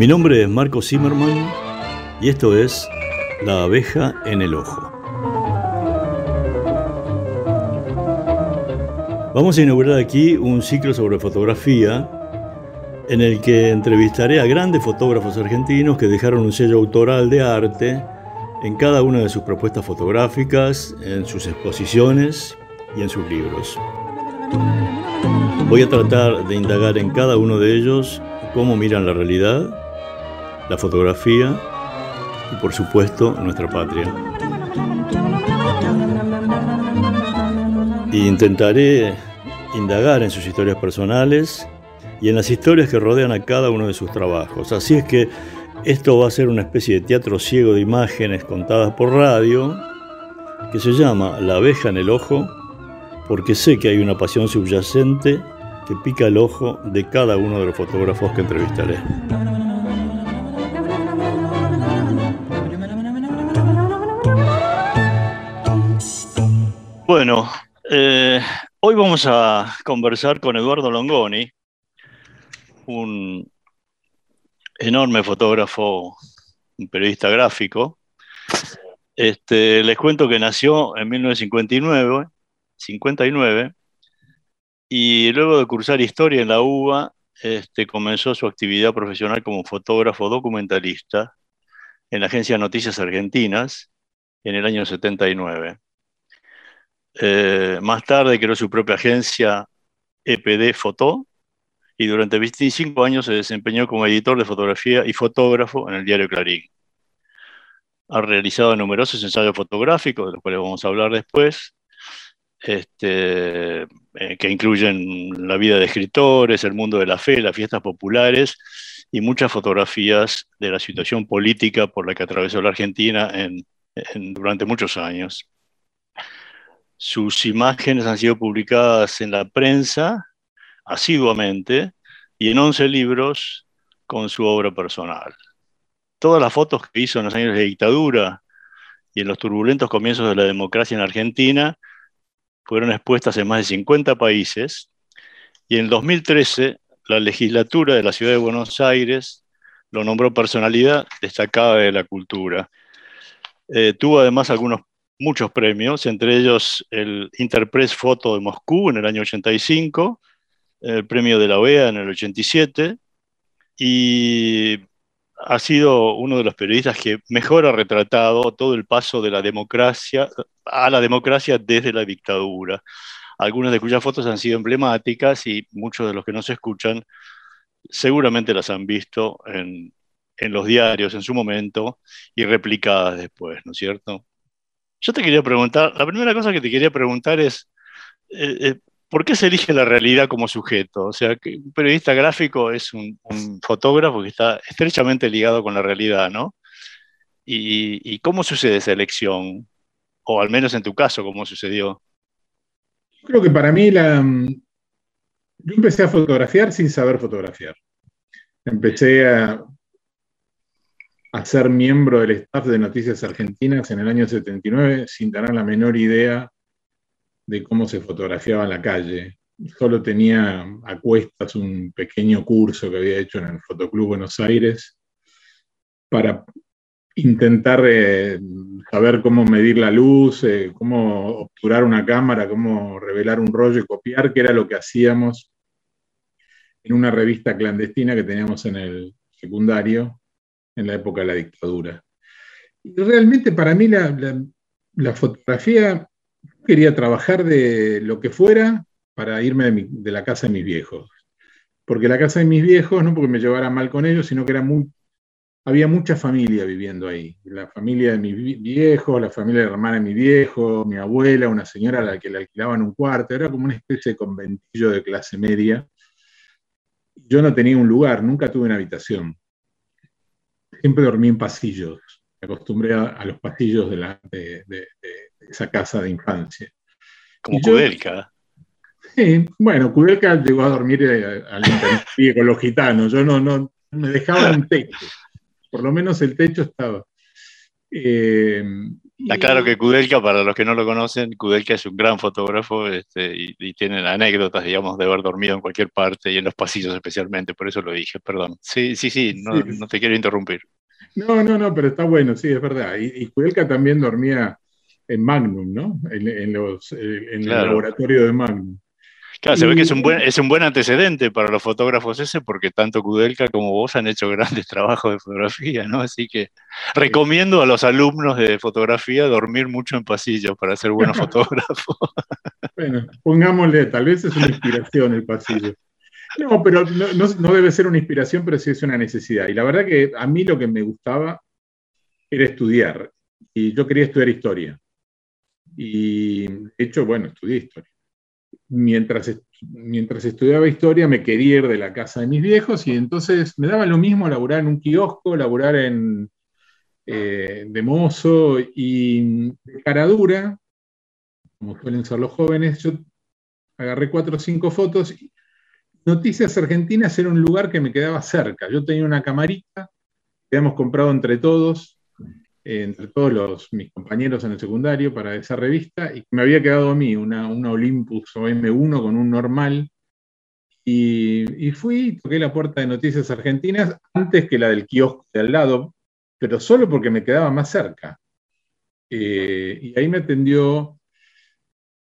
Mi nombre es Marco Zimmerman y esto es La abeja en el ojo. Vamos a inaugurar aquí un ciclo sobre fotografía en el que entrevistaré a grandes fotógrafos argentinos que dejaron un sello autoral de arte en cada una de sus propuestas fotográficas, en sus exposiciones y en sus libros. Voy a tratar de indagar en cada uno de ellos cómo miran la realidad, la fotografía y por supuesto nuestra patria. Y intentaré indagar en sus historias personales y en las historias que rodean a cada uno de sus trabajos. Así es que esto va a ser una especie de teatro ciego de imágenes contadas por radio que se llama La abeja en el ojo porque sé que hay una pasión subyacente que pica el ojo de cada uno de los fotógrafos que entrevistaré. Bueno, eh, hoy vamos a conversar con Eduardo Longoni, un enorme fotógrafo, un periodista gráfico. Este, les cuento que nació en 1959, 59, y luego de cursar historia en la UBA, este, comenzó su actividad profesional como fotógrafo documentalista en la agencia Noticias Argentinas en el año 79. Eh, más tarde creó su propia agencia EPD Foto y durante 25 años se desempeñó como editor de fotografía y fotógrafo en el diario Clarín. Ha realizado numerosos ensayos fotográficos, de los cuales vamos a hablar después, este, eh, que incluyen la vida de escritores, el mundo de la fe, las fiestas populares y muchas fotografías de la situación política por la que atravesó la Argentina durante muchos años. Sus imágenes han sido publicadas en la prensa asiduamente y en 11 libros con su obra personal. Todas las fotos que hizo en los años de dictadura y en los turbulentos comienzos de la democracia en Argentina fueron expuestas en más de 50 países y en 2013 la legislatura de la ciudad de Buenos Aires lo nombró personalidad destacada de la cultura. Eh, tuvo además algunos muchos premios, entre ellos el Interpress Photo de Moscú en el año 85, el premio de la OEA en el 87, y ha sido uno de los periodistas que mejor ha retratado todo el paso de la democracia a la democracia desde la dictadura. Algunas de cuyas fotos han sido emblemáticas y muchos de los que nos escuchan seguramente las han visto en, en los diarios en su momento y replicadas después, ¿no es cierto? Yo te quería preguntar, la primera cosa que te quería preguntar es, eh, eh, ¿por qué se elige la realidad como sujeto? O sea, que un periodista gráfico es un, fotógrafo que está estrechamente ligado con la realidad, ¿no? ¿Y, cómo sucede esa elección? O al menos en tu caso, ¿cómo sucedió? Creo que para mí la... Yo empecé a fotografiar sin saber fotografiar. Empecé a, a ser miembro del staff de Noticias Argentinas en el año 79 sin tener la menor idea de cómo se fotografiaba en la calle. Solo tenía a cuestas un pequeño curso que había hecho en el Fotoclub Buenos Aires para intentar eh, saber cómo medir la luz, eh, cómo obturar una cámara, cómo revelar un rollo y copiar, que era lo que hacíamos en una revista clandestina que teníamos en el secundario, en la época de la dictadura. Y realmente para mí la, fotografía, quería trabajar de lo que fuera para irme de, la casa de mis viejos. Porque la casa de mis viejos, no porque me llevara mal con ellos, sino que era muy, había mucha familia viviendo ahí. La familia de mis viejos, la familia de la hermana de mi viejo, mi abuela, una señora a la que le alquilaban un cuarto, era como una especie de conventillo de clase media. Yo no tenía un lugar, nunca tuve una habitación siempre dormí en pasillos. Me acostumbré a, los pasillos de, esa casa de infancia. Como Kudelka. Sí, bueno, Kudelka llegó a dormir eh, al con los gitanos. Yo no, no, me dejaba un techo. Por lo menos el techo estaba. Eh, Está claro que Kudelka, para los que no lo conocen, Kudelka es un gran fotógrafo este, y, tienen anécdotas, digamos, de haber dormido en cualquier parte y en los pasillos especialmente, por eso lo dije, perdón. Sí, sí, sí, no, te quiero interrumpir. No, no, no, pero está bueno, sí, es verdad. Y, Kudelka también dormía en Magnum, ¿no? En, los, en el laboratorio de Magnum. Claro, se ve que es un, buen, es un buen antecedente para los fotógrafos ese, porque tanto Kudelka como vos han hecho grandes trabajos de fotografía, ¿no? Así que recomiendo a los alumnos de fotografía dormir mucho en pasillos para ser buenos fotógrafos. Bueno, pongámosle, tal vez es una inspiración el pasillo. No, pero no, debe ser una inspiración, pero sí es una necesidad. Y la verdad que a mí lo que me gustaba era estudiar. Y yo quería estudiar historia. Y de hecho, bueno, estudié historia mientras, mientras estudiaba historia me quería ir de la casa de mis viejos y entonces me daba lo mismo laburar en un kiosco, laburar en, eh, de mozo y de cara dura, como suelen ser los jóvenes, yo agarré cuatro o cinco fotos. Noticias Argentinas era un lugar que me quedaba cerca. Yo tenía una camarita que habíamos comprado entre todos entre todos los, mis compañeros en el secundario para esa revista y me había quedado a mí una, una Olympus OM1 con un normal. Y, y fui, toqué la puerta de Noticias Argentinas antes que la del kiosco de al lado, pero solo porque me quedaba más cerca. Eh, y ahí me atendió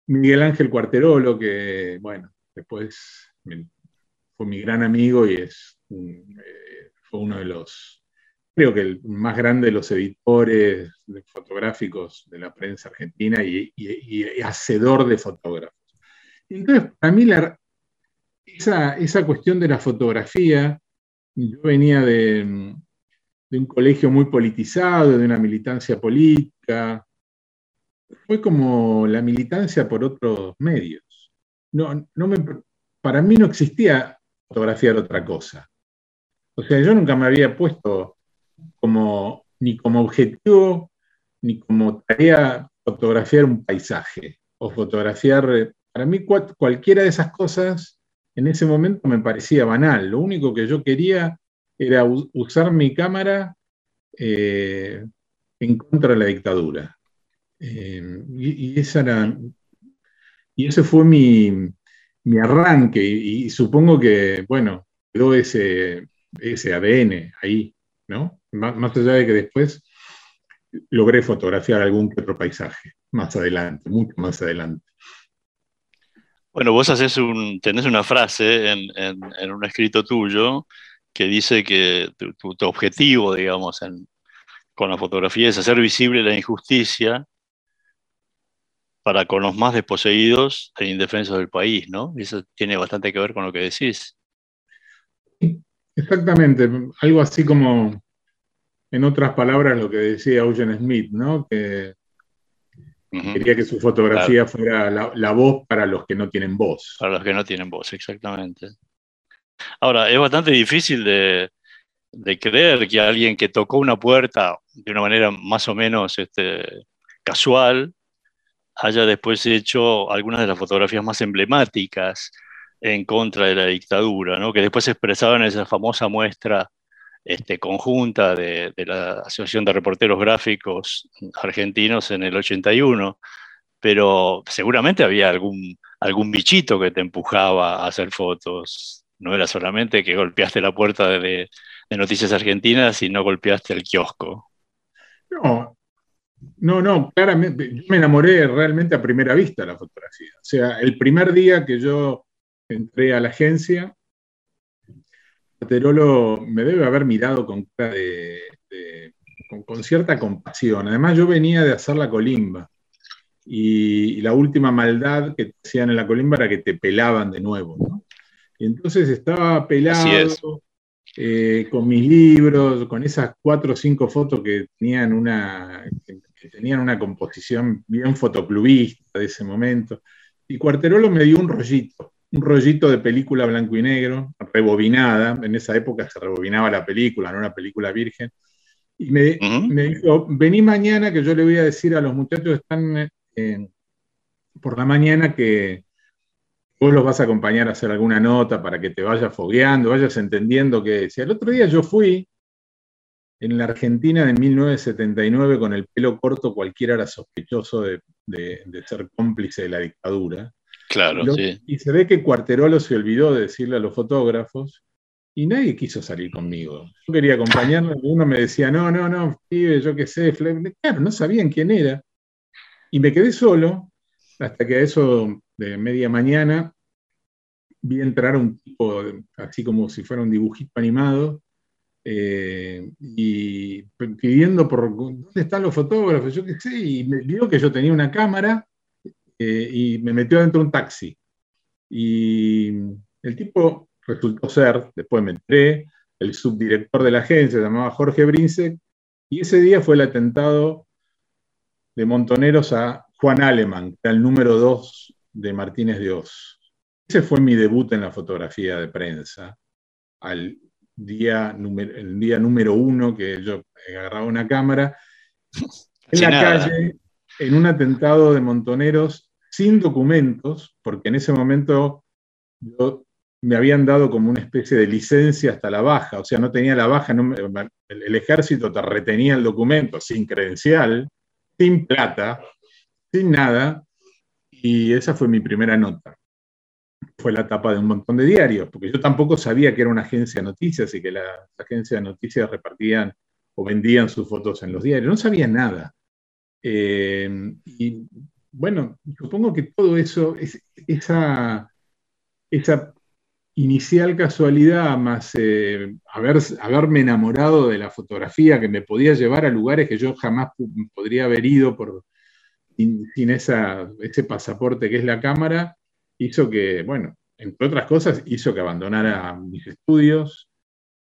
Miguel Ángel Cuarterolo, que, bueno, después fue mi gran amigo y es, eh, fue uno de los creo que el más grande de los editores fotográficos de la prensa argentina y, hacedor de fotógrafos. Entonces, para mí esa, cuestión de la fotografía, yo venía de, un colegio muy politizado, de una militancia política, fue como la militancia por otros medios. No, no me, para mí no existía fotografiar otra cosa. O sea, yo nunca me había puesto como, ni como objetivo, ni como tarea fotografiar un paisaje o fotografiar, para mí cualquiera de esas cosas en ese momento me parecía banal. Lo único que yo quería era usar mi cámara eh, en contra de la dictadura. Eh, y, esa era, y ese fue mi, arranque y, supongo que, bueno, quedó ese, ese ADN ahí, ¿no? Más, allá de que después logré fotografiar algún que otro paisaje, más adelante, mucho más adelante. Bueno, vos haces un, tenés una frase en, un escrito tuyo que dice que tu, objetivo, digamos, con la fotografía es hacer visible la injusticia para con los más desposeídos e indefensos del país, ¿no? Y eso tiene bastante que ver con lo que decís. Exactamente, algo así como en otras palabras, lo que decía Eugene Smith, ¿no? Que quería que su fotografía fuera la, voz para los que no tienen voz. Para los que no tienen voz, exactamente. Ahora, es bastante difícil de, creer que alguien que tocó una puerta de una manera más o menos este, casual haya después hecho algunas de las fotografías más emblemáticas en contra de la dictadura, ¿no? que después se expresaban en esa famosa muestra este, conjunta de, la Asociación de Reporteros Gráficos Argentinos en el 81, pero seguramente había algún, algún bichito que te empujaba a hacer fotos. No era solamente que golpeaste la puerta de, Noticias Argentinas y no golpeaste el kiosco. No, no, no, claramente, yo me enamoré realmente a primera vista de la fotografía. O sea, el primer día que yo entré a la agencia, Terolo me debe haber mirado con, con, cierta compasión. Además, yo venía de hacer la colimba. Y, la última maldad que hacían en la colimba era que te pelaban de nuevo. Y entonces estaba pelado eh, con mis libros, con esas cuatro o cinco fotos que tenían una, que tenían una composición bien fotoclubista de ese momento. Y Cuarterolo me dio un rollito un rollito de película blanco y negro, rebobinada. En esa época se rebobinaba la película, no una película virgen. Y me, dijo, vení mañana que yo le voy a decir a los muchachos que están eh, por la mañana que vos los vas a acompañar a hacer alguna nota para que te vayas fogueando, vayas entendiendo que si al otro día yo fui en la Argentina de 1979 con el pelo corto cualquiera era sospechoso de, ser cómplice de la dictadura. Claro, sí. Y se ve que Cuarterolo se olvidó de decirle a los fotógrafos y nadie quiso salir conmigo. Yo quería acompañarlo y uno me decía, no, no, no, pibe, yo qué sé, claro, no sabían quién era. Y me quedé solo hasta que a eso de media mañana vi entrar un tipo, así como si fuera un dibujito animado, eh, y pidiendo por dónde están los fotógrafos, yo qué sé, y me vio que yo tenía una cámara eh, y me metió dentro de un taxi. Y el tipo resultó ser, después me entré, el subdirector de la agencia, se llamaba Jorge Brince, y ese día fue el atentado de Montoneros a Juan Aleman, que era el número dos de Martínez de Oz. Ese fue mi debut en la fotografía de prensa, al día, el día número uno que yo agarraba una cámara, en la calle, en un atentado de montoneros sin documentos, porque en ese momento me habían dado como una especie de licencia hasta la baja, o sea, no tenía la baja, el, ejército te retenía el documento sin credencial, sin plata, sin nada, y esa fue mi primera nota fue la tapa de un montón de diarios, porque yo tampoco sabía que era una agencia de noticias y que las agencias de noticias repartían o vendían sus fotos en los diarios. No sabía nada. Eh, y bueno, supongo que todo eso, esa, esa inicial casualidad, más eh, haber, haberme enamorado de la fotografía que me podía llevar a lugares que yo jamás podría haber ido por, sin, ese pasaporte que es la cámara, hizo que, bueno, entre otras cosas, hizo que abandonara mis estudios,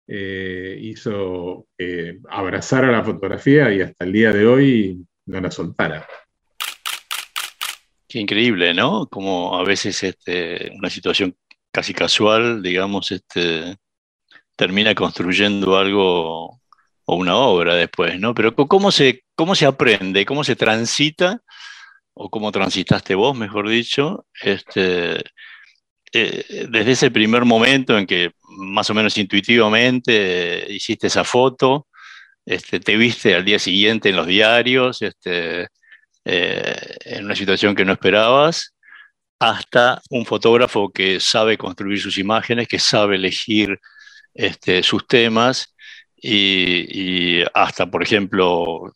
eh, hizo que abrazara la fotografía y hasta el día de hoy no la soltara. Qué increíble, ¿no? Como a veces este, una situación casi casual, digamos, este, termina construyendo algo o una obra después, ¿no? Pero ¿cómo se, cómo se aprende? ¿Cómo se transita? o cómo transitaste vos, mejor dicho, este, eh, desde ese primer momento en que más o menos intuitivamente hiciste esa foto, te viste al día siguiente en los diarios, este, eh, en una situación que no esperabas, hasta un fotógrafo que sabe construir sus imágenes, que sabe elegir este, sus temas y, hasta, por ejemplo,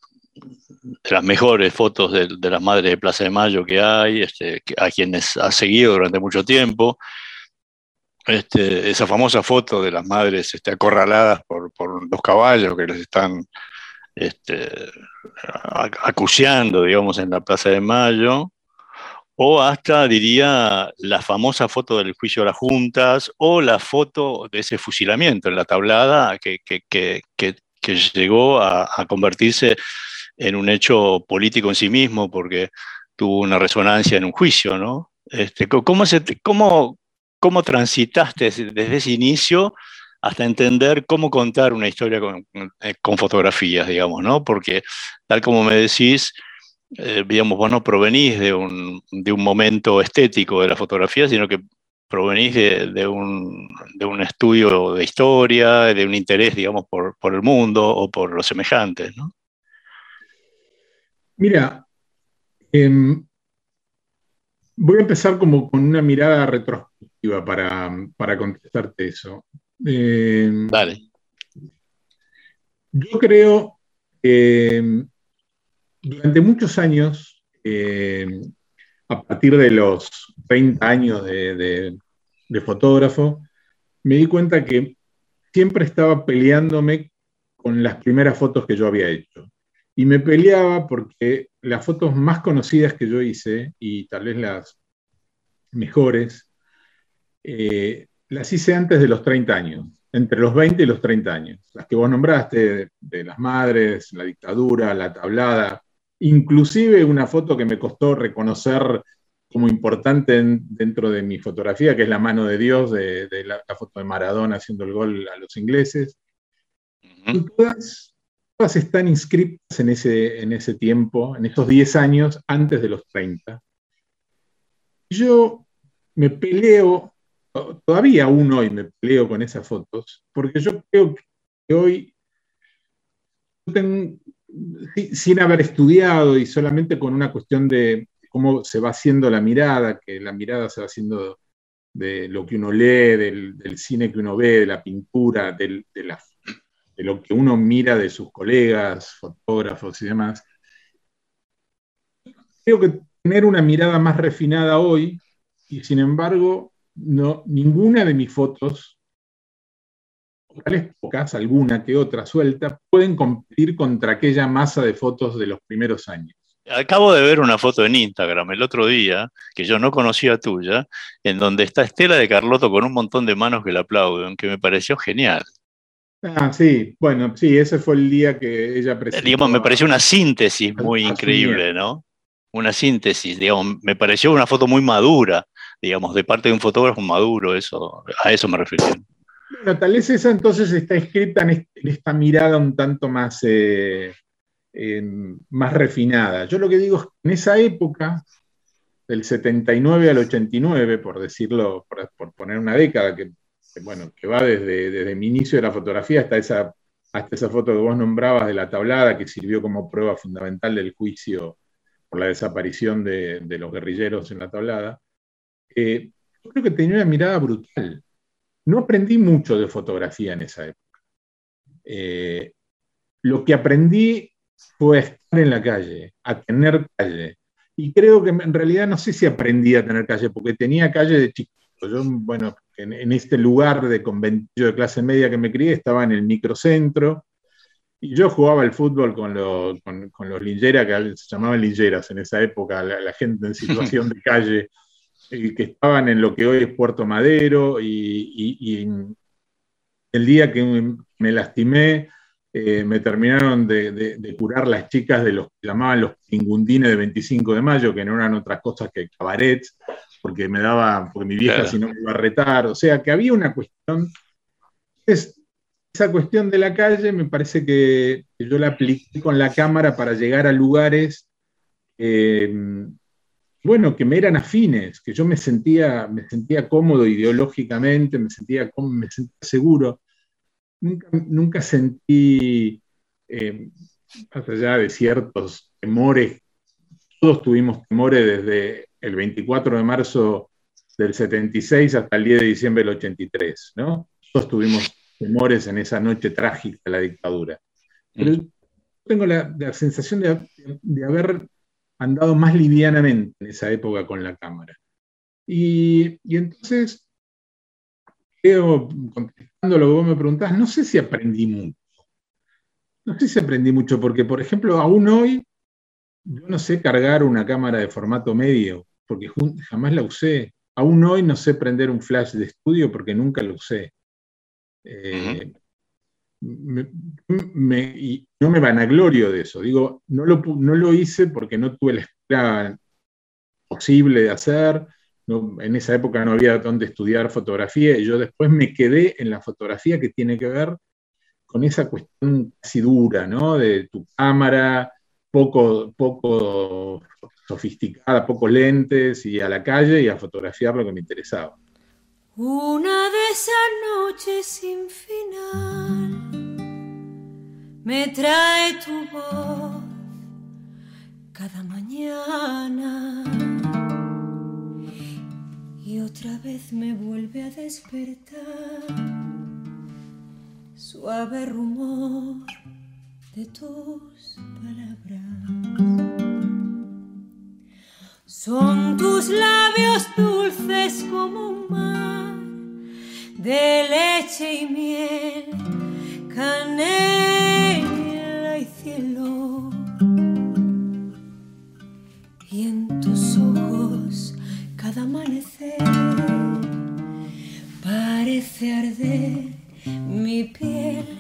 las mejores fotos de, las madres de Plaza de Mayo que hay, este, a quienes ha seguido durante mucho tiempo. Este, esa famosa foto de las madres acorraladas por, por los caballos que les están este, acuciando, digamos, en la Plaza de Mayo, o hasta, diría, la famosa foto del juicio de las juntas, o la foto de ese fusilamiento en la tablada que, que, que, llegó a, convertirse en un hecho político en sí mismo, porque tuvo una resonancia en un juicio, ¿no? Este, ¿cómo, cómo, ¿Cómo transitaste desde ese inicio hasta entender cómo contar una historia con, eh, fotografías, digamos, ¿no? Porque tal como me decís, eh, digamos, vos no provenís de un, de un, momento estético de la fotografía, sino que provenís de, de, un, de, un, estudio de historia, de un interés, digamos, por, por el mundo o por los semejantes, ¿no? Mira, em, voy a empezar como con una mirada retrospectiva para, contestarte eso. Em, Dale. Yo creo que durante muchos años, em, a partir de los 30 años de, de fotógrafo, me di cuenta que siempre estaba peleándome con las primeras fotos que yo había hecho. Y me peleaba porque las fotos más conocidas que yo hice, y tal vez las mejores, eh, las hice antes de los 30 años, entre los 20 y los 30 años. Las que vos nombraste, de, las madres, la dictadura, la tablada, inclusive una foto que me costó reconocer como importante dentro de mi fotografía, que es la mano de Dios, de, la, foto de Maradona haciendo el gol a los ingleses. todas todas están inscritas en ese, en ese tiempo, en esos 10 años antes de los 30. Yo me peleo, todavía aún hoy me peleo con esas fotos, porque yo creo que hoy sin haber estudiado y solamente con una cuestión de cómo se va haciendo la mirada, que la mirada se va haciendo de lo que uno lee, del, cine que uno ve, de la pintura, de, de lo que uno mira de sus colegas, fotógrafos y demás. Creo que tener una mirada más refinada hoy, y sin embargo, no, ninguna de mis fotos pocas, alguna que otra suelta, pueden competir contra aquella masa de fotos de los primeros años. Acabo de ver una foto en Instagram el otro día, que yo no conocía tuya, en donde está Estela de Carlotto con un montón de manos que la aplauden, que me pareció genial. Ah, sí, bueno, sí, ese fue el día que ella presentó. Digamos, me pareció una síntesis muy increíble, ¿no? Una síntesis, digamos, me pareció una foto muy madura, digamos, de parte de un fotógrafo maduro, eso, a eso me refiero. Bueno, tal vez esa entonces está escrita en, esta mirada un tanto más, eh, más refinada. Yo lo que digo es que en esa época, del 79 al 89, por decirlo, por, poner una década, que, bueno, que va desde, desde, mi inicio de la fotografía hasta esa, hasta esa foto que vos nombrabas de la tablada, que sirvió como prueba fundamental del juicio por la desaparición de, los guerrilleros en la tablada, eh, yo creo que tenía una mirada brutal no aprendí mucho de fotografía en esa época. Eh, lo que aprendí fue a estar en la calle, a tener calle. Y creo que en realidad no sé si aprendí a tener calle, porque tenía calle de chiquito. Yo, bueno, en, este lugar de conventillo de clase media que me crié, estaba en el microcentro, y yo jugaba al fútbol con, los, con, los lingeras, que se llamaban lingeras en esa época, la gente en situación de calle que estaban en lo que hoy es Puerto Madero y, el día que me lastimé, eh, me terminaron de, curar las chicas de los que llamaban los pingundines de 25 de mayo, que no eran otras cosas que cabarets, porque me daba, porque mi vieja si no me iba a retar, o sea que había una cuestión. Es, esa cuestión de la calle me parece que, yo la apliqué con la cámara para llegar a lugares eh, bueno, que me eran afines, que yo me sentía, me sentía cómodo ideológicamente, me sentía, me sentía seguro. Nunca, sentí, eh, más allá de ciertos temores, todos tuvimos temores desde el 24 de marzo del 76 hasta el 10 de diciembre del 83, ¿no? Todos tuvimos temores en esa noche trágica de la dictadura. Pero mm. tengo la, sensación de haber andado más livianamente en esa época con la cámara. Y, entonces, creo, contestando lo que vos me preguntás, no sé si aprendí mucho. No sé si aprendí mucho, porque, por ejemplo, aún hoy, yo no sé cargar una cámara de formato medio, porque jamás la usé. Aún hoy no sé prender un flash de estudio porque nunca lo usé. Eh, me, y no me vanaglorio de eso. Digo, no lo, no lo hice porque no tuve la escuela posible de hacer. en esa época no había donde estudiar fotografía y yo después me quedé en la fotografía que tiene que ver con esa cuestión casi dura, ¿no? De tu cámara, poco, poco sofisticada, pocos lentes y a la calle y a fotografiar lo que me interesaba. Una de esas noches sin final me trae tu voz cada mañana y otra vez me vuelve a despertar suave rumor de tus palabras. Son tus labios dulces como un mar de leche y miel, canela y cielo. Y en tus ojos cada amanecer parece arder mi piel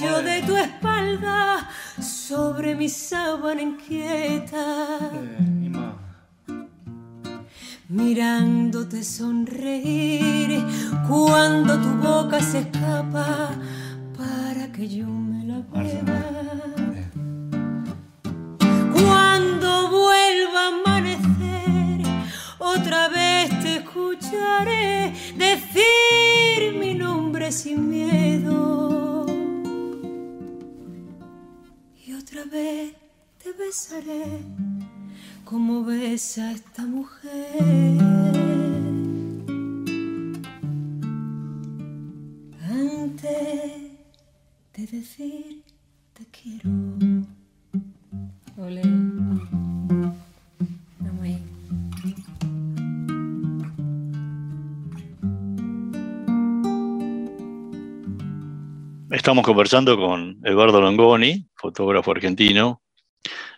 de tu espalda, sobre mi sábana inquieta. Mirándote sonreír cuando tu boca se escapa para que yo me la beba. Cuando vuelva a amanecer, otra vez te escucharé decir mi nombre sin miedo. Besaré como besa esta mujer. Antes de decir te quiero. Estamos conversando con Eduardo Longoni, fotógrafo argentino.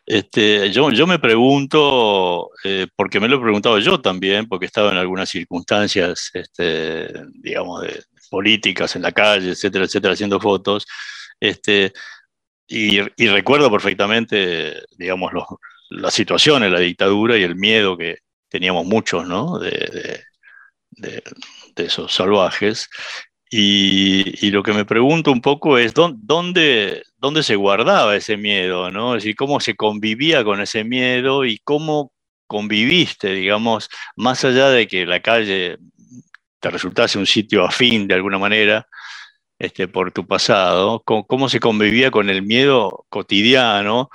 Este, yo, me pregunto, eh, porque me lo he preguntado yo también, porque estaba en algunas circunstancias, este, digamos, políticas en la calle, etcétera, etcétera, haciendo fotos. Este, y, recuerdo perfectamente, digamos, la situación en la dictadura y el miedo que teníamos muchos, ¿no? de esos salvajes. Y, lo que me pregunto un poco es dónde, dónde se guardaba ese miedo, ¿no? Es decir, cómo se convivía con ese miedo y cómo conviviste, digamos, más allá de que la calle te resultase un sitio afín de alguna manera este, por tu pasado, cómo, se convivía con el miedo cotidiano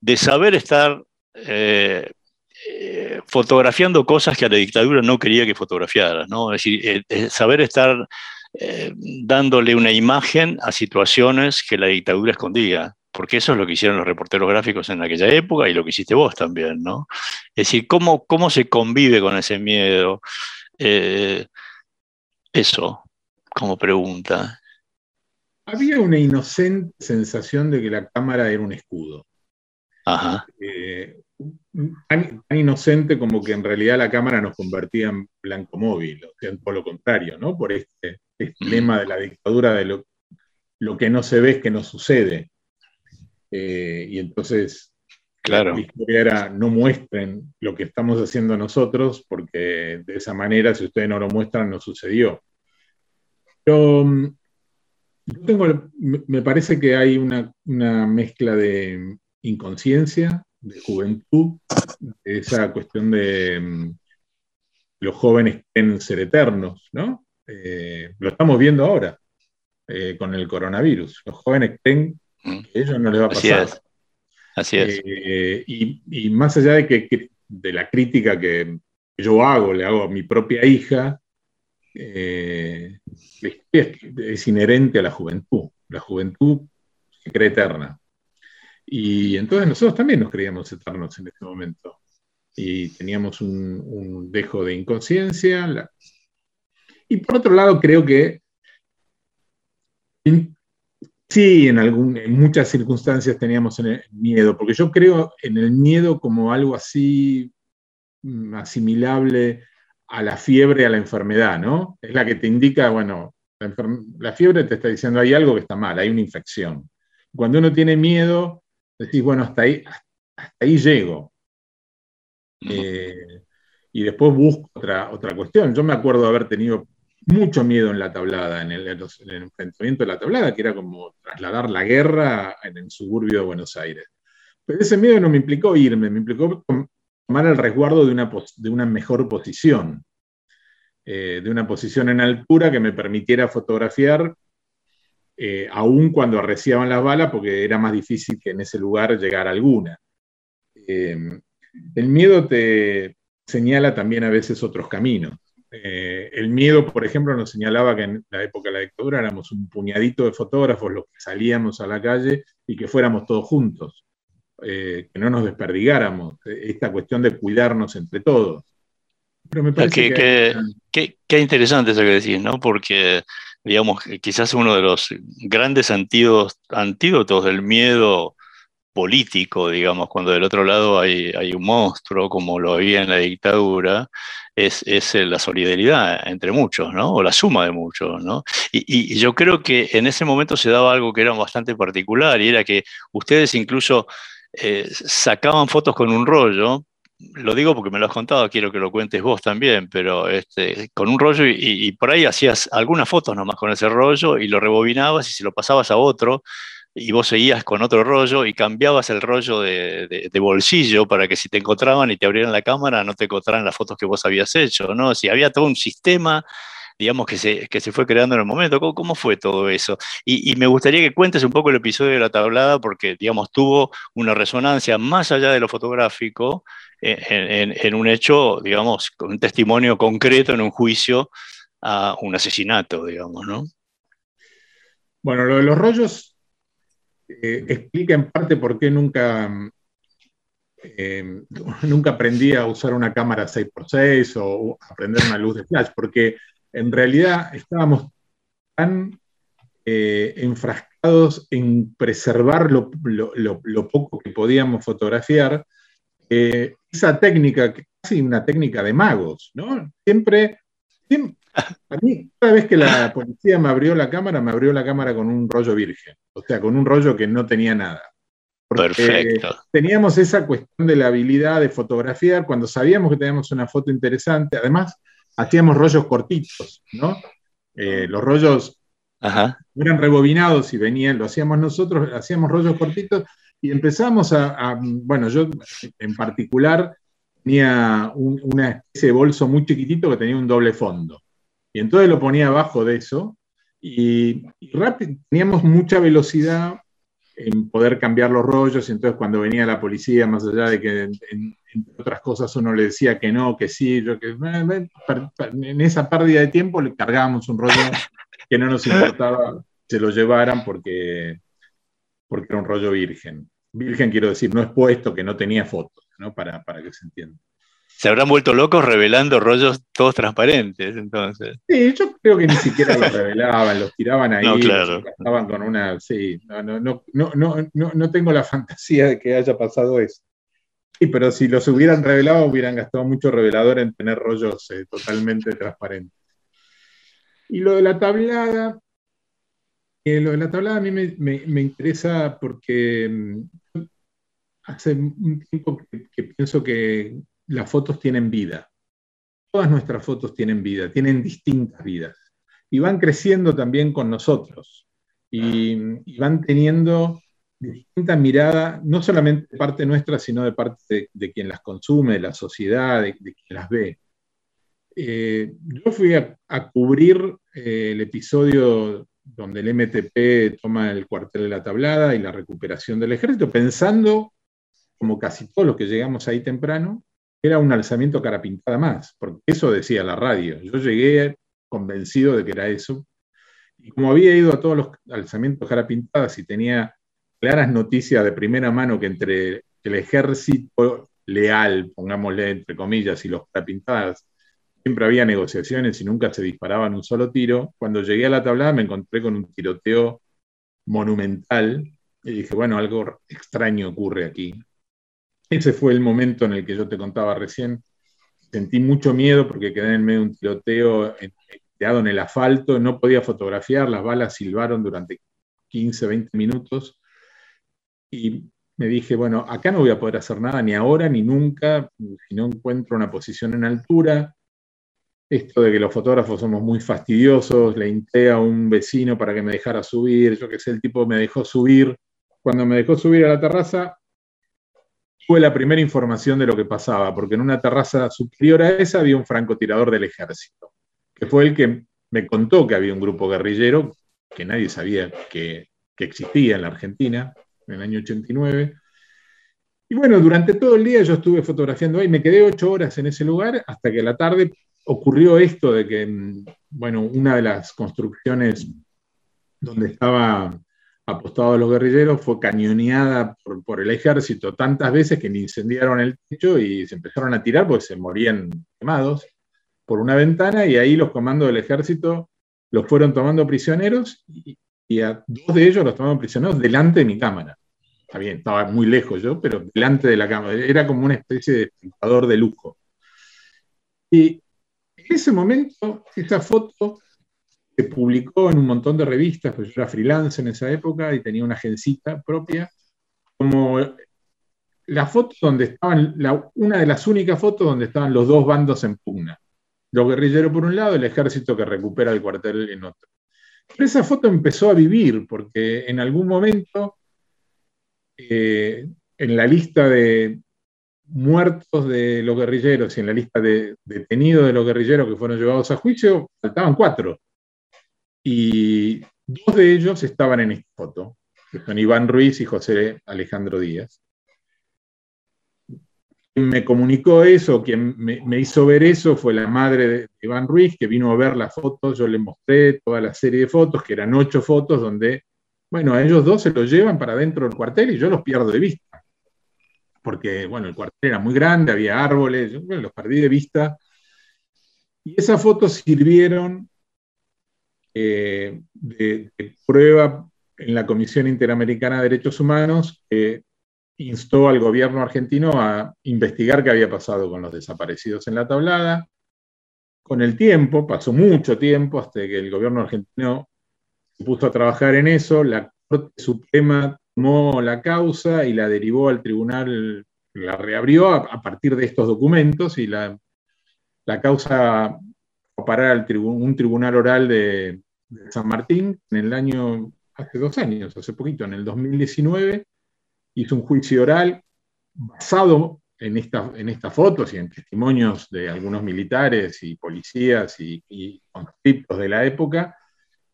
de saber estar eh, eh, fotografiando cosas que a la dictadura no quería que fotografiaras, ¿no? Es decir, eh, saber estar eh, dándole una imagen a situaciones que la dictadura escondía, porque eso es lo que hicieron los reporteros gráficos en aquella época y lo que hiciste vos también, ¿no? Es decir, ¿cómo, cómo se convive con ese miedo? Eh, eso, como pregunta. Había una inocente sensación de que la cámara era un escudo. Ajá. Eh, tan, inocente como que en realidad la cámara nos convertía en blanco móvil, o sea, por lo contrario, ¿no? Por este este lema de la dictadura de lo, lo, que no se ve es que no sucede. Eh, y entonces, claro. la historia era no muestren lo que estamos haciendo nosotros, porque de esa manera, si ustedes no lo muestran, no sucedió. Pero mm, yo tengo, me parece que hay una, una mezcla de inconsciencia, de juventud, de esa cuestión de mm, los jóvenes quieren ser eternos, ¿no? Eh, lo estamos viendo ahora eh, con el coronavirus. Los jóvenes creen mm. que ellos no les va a pasar. Así es. Eh, y, más allá de, que, de la crítica que yo hago, le hago a mi propia hija, es, es, inherente a la juventud. La juventud se cree eterna. Y entonces nosotros también nos creíamos eternos en este momento. Y teníamos un, un dejo de inconsciencia, la, y por otro lado, creo que sí, en, algún, en muchas circunstancias teníamos miedo, porque yo creo en el miedo como algo así mm, asimilable a la fiebre, a la enfermedad, ¿no? Es la que te indica, bueno, la, fiebre te está diciendo hay algo que está mal, hay una infección. Cuando uno tiene miedo, decís, bueno, hasta ahí, hasta ahí llego eh, y después busco otra, otra cuestión. Yo me acuerdo de haber tenido mucho miedo en la tablada, en el, enfrentamiento de la tablada, que era como trasladar la guerra en el suburbio de Buenos Aires. Pero ese miedo no me implicó irme, me implicó tomar el resguardo de una, de una mejor posición, eh, de una posición en altura que me permitiera fotografiar, eh, aún cuando arreciaban las balas, porque era más difícil que en ese lugar llegara alguna. Eh, el miedo te señala también a veces otros caminos. El miedo, por ejemplo, nos señalaba que en la época de la dictadura éramos un puñadito de fotógrafos los que salíamos a la calle y que fuéramos todos juntos, eh, que no nos desperdigáramos, eh, esta cuestión de cuidarnos entre todos. Pero me parece que, qué interesante eso que decís, ¿no? Porque, digamos, quizás uno de los grandes antídotos del miedo político, digamos, cuando del otro lado hay, hay un monstruo, como lo había en la dictadura, es, es, la solidaridad entre muchos, ¿no? O la suma de muchos, ¿no? Y, yo creo que en ese momento se daba algo que era bastante particular, y era que ustedes incluso eh, sacaban fotos con un rollo, lo digo porque me lo has contado, quiero que lo cuentes vos también, pero este, con un rollo y, y por ahí hacías algunas fotos nomás con ese rollo y lo rebobinabas y si lo pasabas a otro, y vos seguías con otro rollo y cambiabas el rollo de, bolsillo para que si te encontraban y te abrieran la cámara no te encontraran las fotos que vos habías hecho, ¿no? Si había todo un sistema digamos, que se, que se fue creando en el momento. ¿Cómo, fue todo eso? Y, me gustaría que cuentes un poco el episodio de la tablada, porque, digamos, tuvo una resonancia más allá de lo fotográfico en, un hecho, digamos, un testimonio concreto en un juicio a un asesinato, digamos, ¿no? Bueno, lo de los rollos eh, explica en parte por qué nunca, eh, nunca aprendí a usar una cámara 6x6 o aprender una luz de flash, porque en realidad estábamos tan eh, enfrascados en preservar lo, poco que podíamos fotografiar, esa técnica, casi una técnica de magos, ¿no? Siempre, a mí, cada vez que la policía me abrió la cámara, me abrió la cámara con un rollo virgen, o sea, con un rollo que no tenía nada. Perfecto. Teníamos esa cuestión de la habilidad de fotografiar cuando sabíamos que teníamos una foto interesante. Además, hacíamos rollos cortitos, ¿no? Eh, los rollos eran rebobinados y venían, lo hacíamos nosotros, hacíamos rollos cortitos y empezamos a, bueno, yo en particular tenía una especie de bolso muy chiquitito que tenía un doble fondo. Y entonces lo ponía abajo de eso y, rápido, teníamos mucha velocidad en poder cambiar los rollos y entonces cuando venía la policía, más allá de que entre otras cosas uno le decía que no, que sí, yo que en esa pérdida de tiempo le cargábamos un rollo que no nos importaba se lo llevaran porque, porque era un rollo virgen. Virgen quiero decir, no expuesto, que no tenía fotos, ¿no? Para, para que se entienda se habrán vuelto locos revelando rollos todos transparentes, entonces. Sí, yo creo que ni siquiera los revelaban, los tiraban ahí, no, claro. estaban con una, sí, no, no, no, no, no, tengo la fantasía de que haya pasado eso. Sí, pero si los hubieran revelado, hubieran gastado mucho revelador en tener rollos eh, totalmente transparentes. Y lo de la tablada, eh, lo de la tablada a mí me, me, interesa porque mm, hace un tiempo que pienso que las fotos tienen vida. Todas nuestras fotos tienen vida, tienen distintas vidas. Y van creciendo también con nosotros. Y, van teniendo distinta mirada, no solamente de parte nuestra, sino de parte de, quien las consume, de la sociedad, de, quien las ve. Eh, yo fui a, cubrir eh, el episodio donde el MTP toma el cuartel de la tablada y la recuperación del ejército, pensando, como casi todos los que llegamos ahí temprano, era un alzamiento cara pintada más, porque eso decía la radio. Yo llegué convencido de que era eso. Y como había ido a todos los alzamientos cara pintadas y tenía claras noticias de primera mano que entre el ejército leal, pongámosle entre comillas, y los cara pintadas, siempre había negociaciones y nunca se disparaban un solo tiro. Cuando llegué a la tablada me encontré con un tiroteo monumental y dije, bueno, algo extraño ocurre aquí. Ese fue el momento en el que yo te contaba recién. Sentí mucho miedo porque quedé en medio de un tiroteo en el asfalto, no podía fotografiar, las balas silbaron durante 15, 20 minutos y me dije, bueno, acá no voy a poder hacer nada ni ahora ni nunca, si no encuentro una posición en altura. Esto de que los fotógrafos somos muy fastidiosos, le hinté a un vecino para que me dejara subir, yo que sé, el tipo me dejó subir. Cuando me dejó subir a la terraza, fue la primera información de lo que pasaba, porque en una terraza superior a esa había un francotirador del ejército, que fue el que me contó que había un grupo guerrillero que nadie sabía que, existía en la Argentina en el año 89. Y bueno, durante todo el día yo estuve fotografiando ahí, me quedé ocho horas en ese lugar hasta que a la tarde ocurrió esto de que, mm, bueno, una de las construcciones donde estaba apostado a los guerrilleros fue cañoneada por, el ejército tantas veces que incendiaron el techo y se empezaron a tirar porque se morían quemados por una ventana y ahí los comandos del ejército los fueron tomando prisioneros y, a dos de ellos los tomaron prisioneros delante de mi cámara. Está bien, estaba muy lejos yo, pero delante de la cámara. Era como una especie de espectador de lujo. Y en ese momento, esta foto se publicó en un montón de revistas, pues yo era freelance en esa época y tenía una agencita propia, como la foto donde estaban, una de las únicas fotos donde estaban los dos bandos en pugna. Los guerrilleros por un lado, el ejército que recupera el cuartel en otro. Pero esa foto empezó a vivir porque en algún momento, eh, en la lista de, muertos de los guerrilleros y en la lista de detenidos de los guerrilleros que fueron llevados a juicio, faltaban cuatro. Y dos de ellos estaban en esta foto, que son Iván Ruiz y José Alejandro Díaz. Quien me comunicó eso, quien me, hizo ver eso, fue la madre de Iván Ruiz, que vino a ver las fotos, yo le mostré toda la serie de fotos, que eran ocho fotos, donde, bueno, a ellos dos se los llevan para dentro del cuartel y yo los pierdo de vista. Porque, bueno, el cuartel era muy grande, había árboles, yo los perdí de vista. Y esas fotos sirvieron eh, de, prueba en la Comisión Interamericana de Derechos Humanos que instó al gobierno argentino a investigar qué había pasado con los desaparecidos en la tablada. Con el tiempo, pasó mucho tiempo hasta que el gobierno argentino se puso a trabajar en eso, la Corte Suprema tomó la causa y la derivó al tribunal, la reabrió a, partir de estos documentos y la, la causa parar al un tribunal oral de, San Martín en el año, hace dos años, hace poquito, en el 2019, hizo un juicio oral basado en, en estas fotos y en testimonios de algunos militares y policías y, y de la época,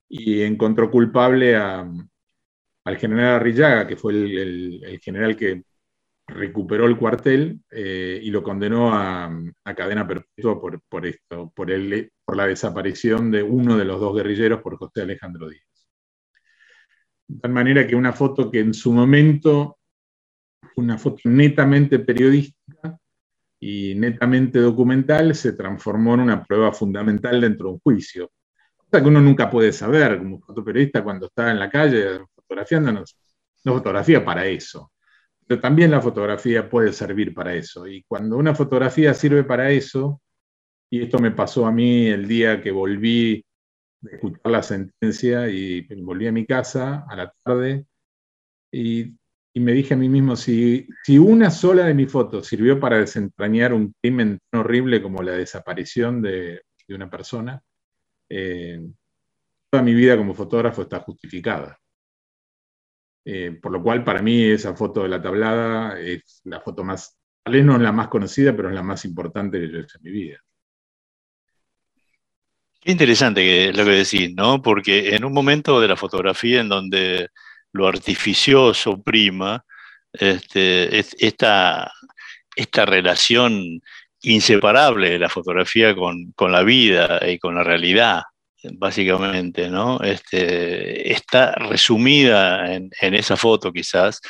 y encontró culpable al general Arrillaga, que fue el general que recuperó el cuartel eh, y lo condenó a, cadena perpetua por, esto, por, el, por la desaparición de uno de los dos guerrilleros por José Alejandro Díaz. De tal manera que una foto que en su momento, una foto netamente periodística y netamente documental, se transformó en una prueba fundamental dentro de un juicio. Cosa que uno nunca puede saber como fotoperiodista cuando está en la calle fotografiando, no fotografía para eso pero también la fotografía puede servir para eso. Y cuando una fotografía sirve para eso, y esto me pasó a mí el día que volví de escuchar la sentencia y volví a mi casa a la tarde, y, me dije a mí mismo, si, si, una sola de mis fotos sirvió para desentrañar un crimen tan horrible como la desaparición de, una persona, eh, toda mi vida como fotógrafo está justificada. Eh, por lo cual, para mí, esa foto de la tablada es la foto más, tal vez no es la más conocida, pero es la más importante que yo he hecho en mi vida. Qué interesante lo que decís, ¿no? Porque en un momento de la fotografía en donde lo artificioso prima, este, esta, esta relación inseparable de la fotografía con, con la vida y con la realidad, básicamente, ¿no? Este, está resumida en, esa foto quizás,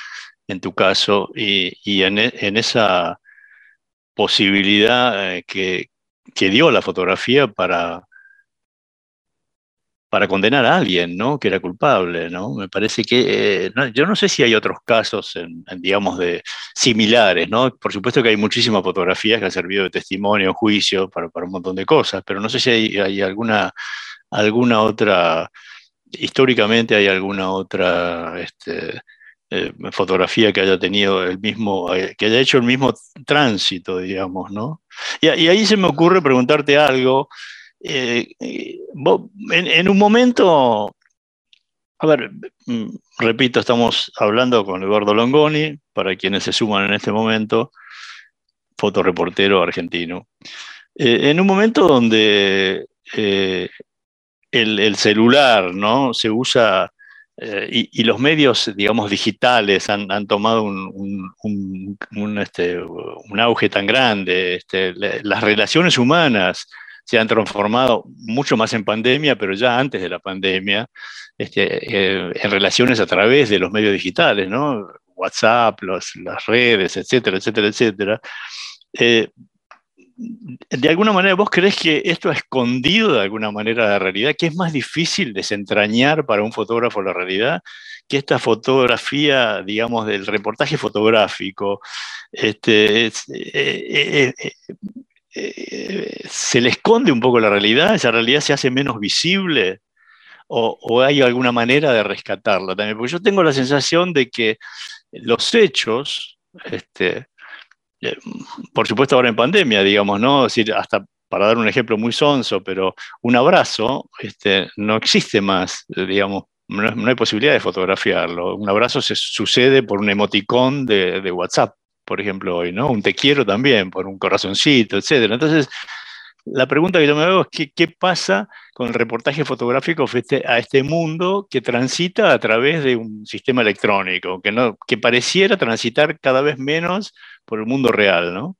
en tu caso, y, en, esa posibilidad eh, que, dio la fotografía para, para condenar a alguien, ¿no? Que era culpable, ¿no? Me parece que, eh, yo no sé si hay otros casos, digamos, de similares, ¿no? Por supuesto que hay muchísimas fotografías que han servido de testimonio, juicio, para, para un montón de cosas, pero no sé si hay alguna alguna otra, históricamente hay alguna otra este, eh, fotografía que haya tenido el mismo, eh, que haya hecho el mismo tránsito, digamos, ¿no? Y, ahí se me ocurre preguntarte algo. Eh, en, un momento, a ver, mm, repito, estamos hablando con Eduardo Longoni, para quienes se suman en este momento, fotoreportero argentino. en un momento donde el, celular, ¿no? Se usa eh, y, los medios, digamos, digitales han, tomado un, este, un, auge tan grande. Este, las relaciones humanas se han transformado mucho más en pandemia, pero ya antes de la pandemia, este, eh, en relaciones a través de los medios digitales, ¿no? WhatsApp, las redes, etcétera, etcétera, etcétera. Eh, de alguna manera, ¿vos crees que esto ha escondido de alguna manera la realidad? ¿Que es más difícil desentrañar para un fotógrafo la realidad? Que esta fotografía, digamos, del reportaje fotográfico, este, eh, eh, eh, se le esconde un poco la realidad, esa realidad se hace menos visible. O, hay alguna manera de rescatarla también, porque yo tengo la sensación de que los hechos, este, eh, por supuesto ahora en pandemia, digamos, ¿no? decir, hasta para dar un ejemplo muy sonso, pero un abrazo este, no existe más, eh, digamos, no, hay posibilidad de fotografiarlo. Un abrazo se sucede por un emoticón de, WhatsApp, por ejemplo, hoy, ¿no? Un te quiero también, por un corazoncito, etc. Entonces, la pregunta que yo me hago es ¿qué, pasa con el reportaje fotográfico a este mundo que transita a través de un sistema electrónico, que, pareciera transitar cada vez menos por el mundo real, ¿no?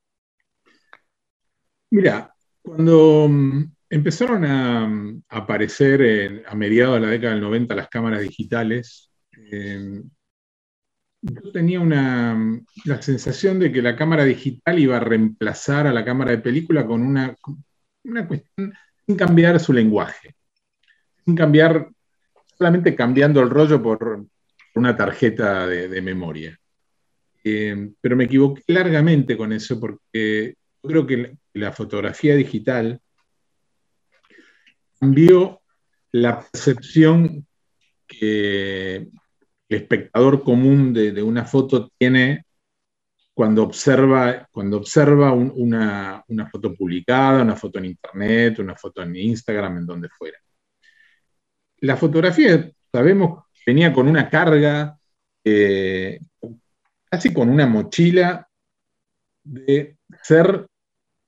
Mira, cuando mm, empezaron a, mm, aparecer a mediados de la década del 90 las cámaras digitales, eh, yo tenía una, la sensación de que la cámara digital iba a reemplazar a la cámara de película con una, una cuestión sin cambiar su lenguaje, sin cambiar, solamente cambiando el rollo por una tarjeta de, memoria. Eh, pero me equivoqué largamente con eso porque yo creo que la fotografía digital cambió la percepción que el espectador común de, una foto tiene cuando observa, cuando observa una, foto publicada, una foto en internet, una foto en Instagram, en donde fuera. La fotografía, sabemos, venía con una carga, eh, casi con una mochila de ser,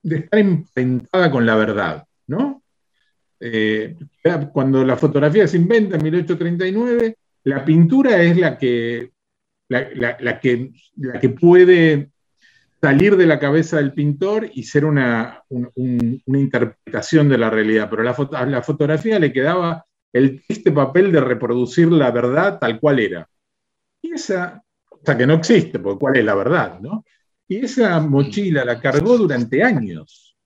de estar emparentada con la verdad, ¿no? Eh, cuando la fotografía se inventa en 1839, la pintura es la que, la, que, la que puede salir de la cabeza del pintor y ser una, interpretación de la realidad, pero a la, fotografía le quedaba el triste papel de reproducir la verdad tal cual era. Y esa, o sea, que no existe, porque cuál es la verdad, ¿no? Y esa mochila la cargó durante años.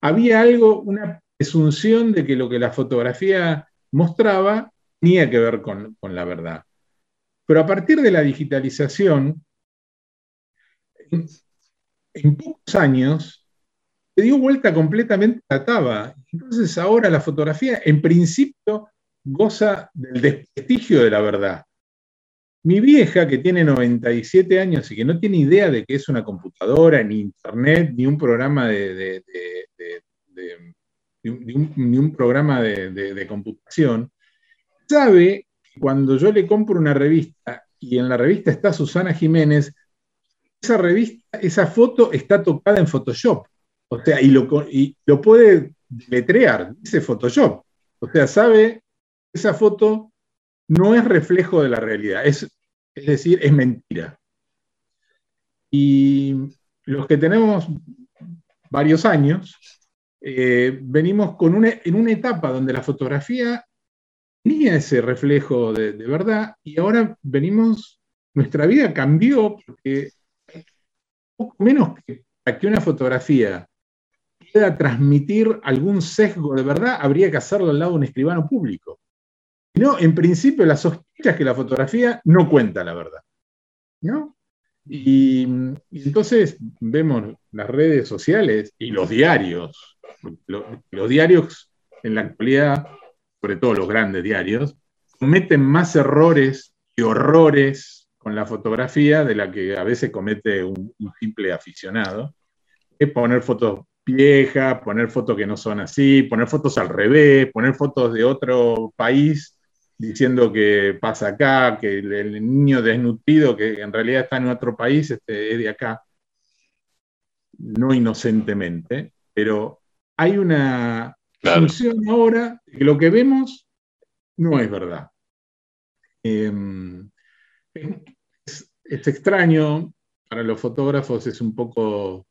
había algo, una presunción de que lo que la fotografía mostraba tenía que ver con, la verdad. Pero a partir de la digitalización, en, pocos años, se dio vuelta completamente la taba. Entonces ahora la fotografía, en principio, goza del desprestigio de la verdad. Mi vieja, que tiene 97 años y que no tiene idea de qué es una computadora, ni internet, ni un programa de, un, programa de, computación, sabe que cuando yo le compro una revista y en la revista está Susana Jiménez, esa revista, esa foto está tocada en Photoshop. O sea, y lo, y lo puede letrear, dice Photoshop. O sea, sabe que esa foto no es reflejo de la realidad, es, es decir, es mentira. Y los que tenemos varios años, eh, venimos con una, en una etapa donde la fotografía tenía ese reflejo de, verdad y ahora venimos, nuestra vida cambió porque poco menos que para que una fotografía pueda transmitir algún sesgo de verdad, habría que hacerlo al lado de un escribano público. No, en principio la sospecha es que la fotografía no cuenta la verdad. ¿no? y entonces vemos las redes sociales y los diarios los diarios en la actualidad, sobre todo los grandes diarios, cometen más errores y horrores con la fotografía de la que a veces comete un, simple aficionado. Es poner fotos viejas, poner fotos que no son así, poner fotos al revés, poner fotos de otro país diciendo que pasa acá, que el, niño desnutrido que en realidad está en otro país este, es de acá, no inocentemente, pero hay una función ahora de que lo que vemos no es verdad. Em, es, extraño, para los fotógrafos es un poco,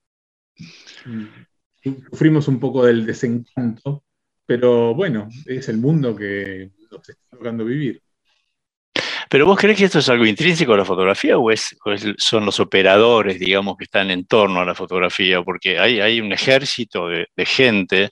sufrimos un poco del desencanto, pero bueno, es el mundo que nos está tocando vivir. Pero vos crees que esto es algo intrínseco a la fotografía o, es, son los operadores, digamos, que están en torno a la fotografía? Porque hay, hay un ejército de, gente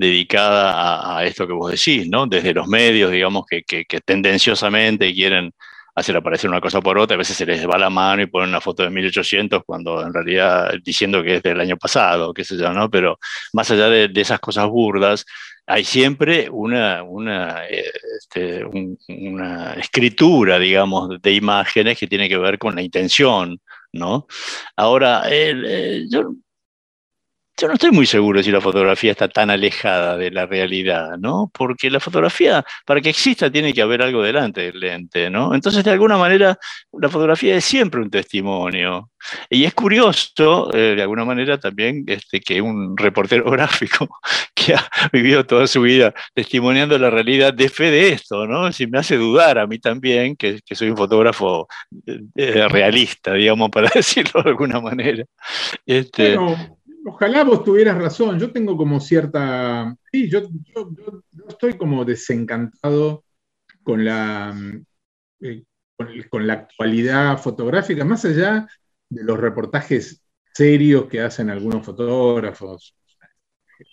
dedicada a, esto que vos decís, ¿no? Desde los medios, digamos, que, tendenciosamente quieren hacer aparecer una cosa por otra, a veces se les va la mano y ponen una foto de 1800 cuando en realidad diciendo que es del año pasado, qué sé yo, ¿no? Pero más allá de, esas cosas burdas, hay siempre una, una, este, una, escritura, digamos, de imágenes que tiene que ver con la intención, ¿no? Ahora, yo yo no estoy muy seguro si la fotografía está tan alejada de la realidad, ¿no? Porque la fotografía, para que exista, tiene que haber algo delante del lente, ¿no? Entonces, de alguna manera, la fotografía es siempre un testimonio. Y es curioso, eh, de alguna manera, también este, que un reportero gráfico que ha vivido toda su vida testimoniando la realidad de fe de esto, ¿no? Si me hace dudar a mí también, que, soy un fotógrafo eh, eh, realista, digamos, para decirlo de alguna manera. Este, ojalá vos tuvieras razón. Yo tengo como cierta. Sí, yo, estoy como desencantado con la, eh, con, la actualidad fotográfica, más allá de los reportajes serios que hacen algunos fotógrafos.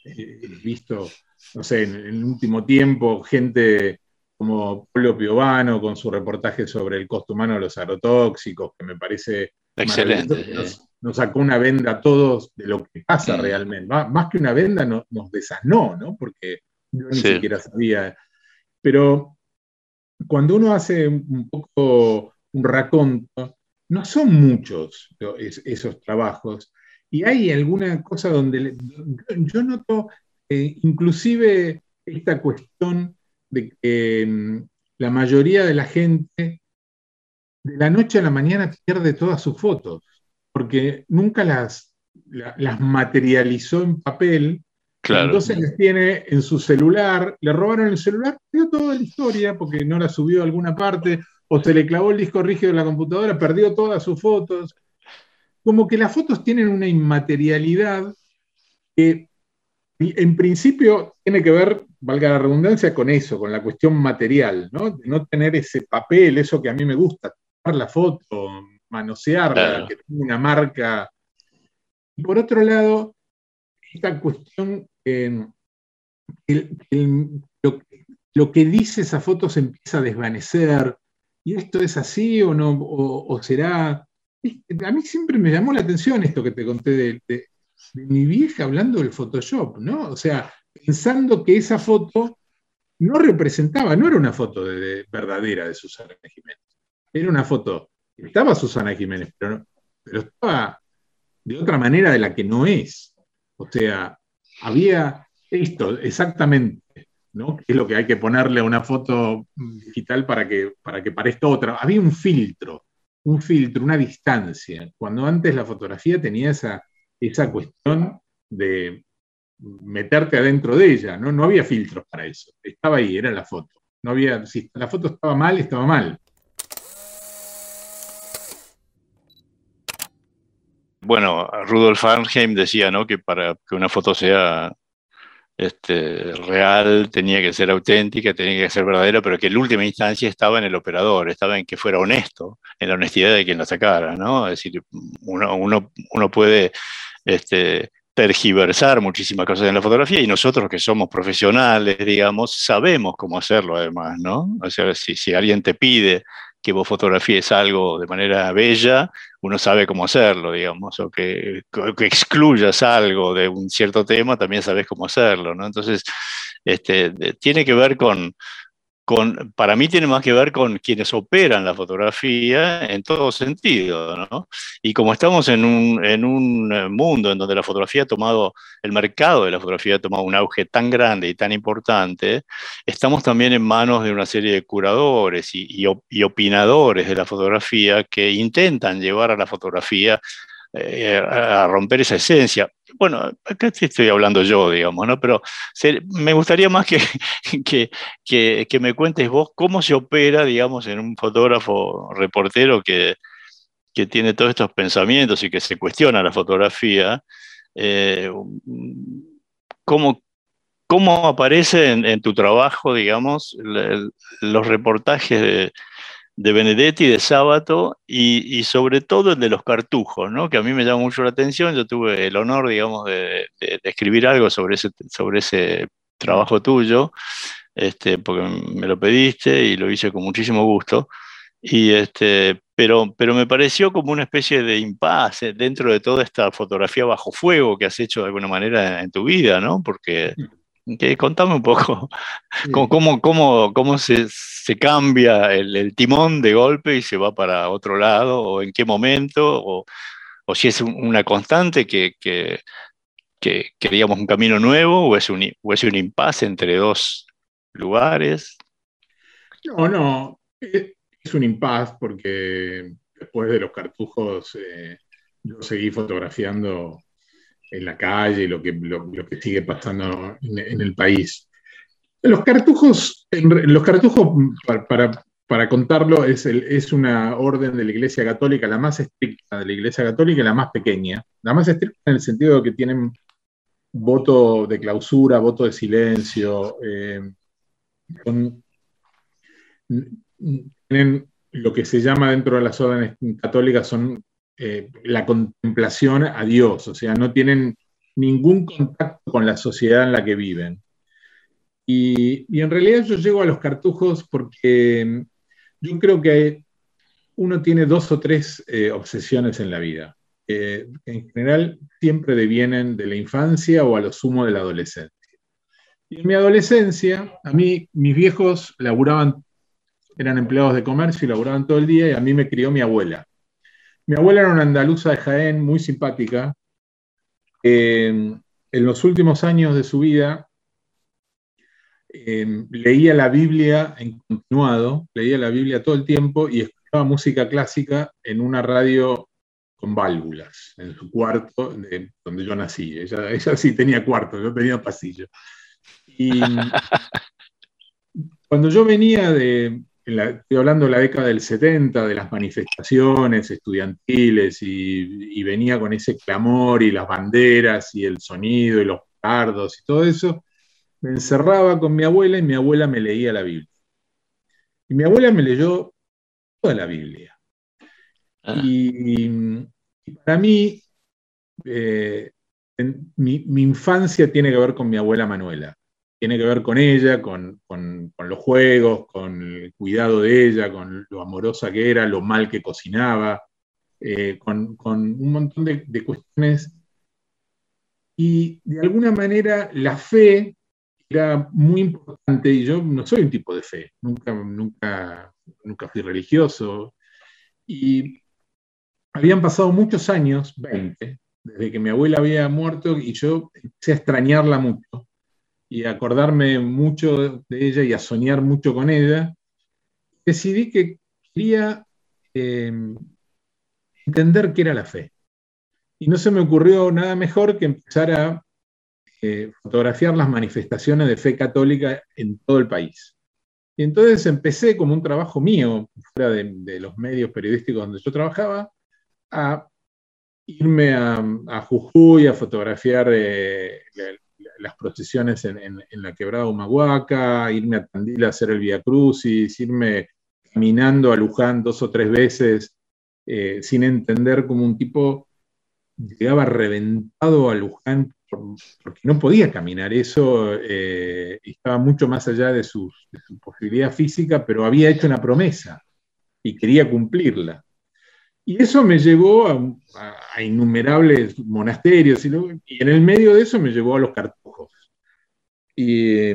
He visto, no sé, en el último tiempo, gente como Pablo Piovano con su reportaje sobre el costo humano de los agrotóxicos, que me parece excelente nos sacó una venda a todos de lo que pasa realmente. Más, que una venda nos desasnó, ¿no? Porque yo ni siquiera sabía. Pero cuando uno hace un poco un raconto, no son muchos esos trabajos. Y hay alguna cosa donde yo noto eh, inclusive esta cuestión de que mm, la mayoría de la gente de la noche a la mañana pierde todas sus fotos porque nunca las, las materializó en papel. Entonces las tiene en su celular, le robaron el celular, perdió toda la historia porque no la subió a alguna parte, o se le clavó el disco rígido de la computadora, perdió todas sus fotos. Como que las fotos tienen una inmaterialidad que en principio tiene que ver, valga la redundancia, con eso, con la cuestión material, ¿no? De no tener ese papel, eso que a mí me gusta, tomar la foto, manosearla, que tenga una marca. Y por otro lado, esta cuestión, lo, que dice esa foto se empieza a desvanecer. ¿Y esto es así o no? ¿O, será? A mí siempre me llamó la atención esto que te conté de, mi vieja hablando del Photoshop, ¿no? O sea, pensando que esa foto no representaba, no era una foto verdadera de Susana Jiménez, era una foto estaba Susana Jiménez, pero, pero estaba de otra manera de la que no es. O sea, había esto exactamente, ¿no? es lo que hay que ponerle a una foto digital para que, para que parezca otra. Había un filtro, un filtro, una distancia. Cuando antes la fotografía tenía esa, esa cuestión de meterte adentro de ella, ¿no? No había filtros para eso. Estaba ahí, era la foto. No había, si la foto estaba mal, estaba mal. Bueno, Rudolf Arnheim decía ¿no? que para que una foto sea este, real tenía que ser auténtica, tenía que ser verdadera, pero que en última instancia estaba en el operador, estaba en que fuera honesto, en la honestidad de quien la sacara. ¿no? Es decir, uno, puede este, tergiversar muchísimas cosas en la fotografía y nosotros que somos profesionales, digamos, sabemos cómo hacerlo además, ¿no? O sea, si alguien te pide que vos fotografíes algo de manera bella, uno sabe cómo hacerlo, digamos, o que, que excluyas algo de un cierto tema, también sabes cómo hacerlo, ¿no? Entonces, este, tiene que ver con, para mí tiene más que ver con quienes operan la fotografía en todo sentido, ¿no? Y como estamos en un, en un, eh, mundo en donde la fotografía ha tomado, el mercado de la fotografía ha tomado un auge tan grande y tan importante, estamos también en manos de una serie de curadores y, y opinadores de la fotografía que intentan llevar a la fotografía eh, a romper esa esencia. Bueno, acá estoy hablando yo, digamos, ¿no? Pero me gustaría más que, que, que, me cuentes vos cómo se opera, digamos, en un fotógrafo reportero que, que tiene todos estos pensamientos y que se cuestiona la fotografía. Eh, ¿cómo, ¿Cómo aparece en, tu trabajo, digamos, los reportajes de, de Benedetti, de Sábato y, sobre todo el de los cartujos, ¿no? que a mí me llama mucho la atención. Yo tuve el honor, digamos, de, escribir algo sobre ese, sobre ese trabajo tuyo, este, porque me lo pediste y lo hice con muchísimo gusto. Y este, pero, pero me pareció como una especie de impasse dentro de toda esta fotografía bajo fuego que has hecho de alguna manera en tu vida, ¿no? Porque que, contame un poco. Cómo, cómo, cómo, se, se, cambia el, timón de golpe y se va para otro lado, o en qué momento, o, o si es una constante que, que, que queríamos un camino nuevo o es un, o es un impasse entre dos lugares? No, no, es un impasse porque después de los cartujos eh, yo seguí fotografiando en la calle lo que, lo, que sigue pasando en, el país. Los cartujos, los cartujos para, para, contarlo, es, es una orden de la Iglesia Católica, la más estricta de la Iglesia Católica y la más pequeña. La más estricta en el sentido de que tienen voto de clausura, voto de silencio, eh, tienen lo que se llama dentro de las órdenes católicas son eh, la contemplación a Dios, o sea, no tienen ningún contacto con la sociedad en la que viven. Y, en realidad yo llego a los cartujos porque yo creo que uno tiene dos o tres eh, obsesiones en la vida. en general siempre devienen de la infancia o a lo sumo de la adolescencia. Y en mi adolescencia, a mí, mis viejos laburaban eran empleados de comercio y laburaban todo el día y a mí me crió mi abuela. Mi abuela era una andaluza de Jaén muy simpática. en los últimos años de su vida em, leía la Biblia en continuado, leía la Biblia todo el tiempo y escuchaba música clásica en una radio con válvulas, en su cuarto donde yo nací. Ella, ella sí tenía cuarto, yo tenía pasillo. Y cuando yo venía de, estoy hablando de la década del 70, de las manifestaciones estudiantiles, y, venía con ese clamor y las banderas y el sonido y los cardos y todo eso, me encerraba con mi abuela y mi abuela me leía la Biblia. Y mi abuela me leyó toda la Biblia. Ah. Y, para mí, eh, mi, mi, infancia tiene que ver con mi abuela Manuela tiene que ver con ella, con, los juegos, con el cuidado de ella, con lo amorosa que era, lo mal que cocinaba, eh, con, un montón de, cuestiones. Y de alguna manera la fe era muy importante y yo no soy un tipo de fe, nunca, nunca, nunca fui religioso. Y habían pasado muchos años, 20, desde que mi abuela había muerto y yo empecé a extrañarla mucho y acordarme mucho de ella y a soñar mucho con ella, decidí que quería eh, entender qué era la fe. Y no se me ocurrió nada mejor que empezar a eh, fotografiar las manifestaciones de fe católica en todo el país. Y entonces empecé como un trabajo mío, fuera de, los medios periodísticos donde yo trabajaba, a irme a, Jujuy a fotografiar eh, las procesiones en, la quebrada Humahuaca, irme a Tandil a hacer el Via Crucis, irme caminando a Luján dos o tres veces eh, sin entender cómo un tipo llegaba reventado a Luján porque no podía caminar. Eso eh, estaba mucho más allá de, su posibilidad física, pero había hecho una promesa y quería cumplirla. Y eso me llevó a, innumerables monasterios y, en el medio de eso me llevó a los cartujos. Y,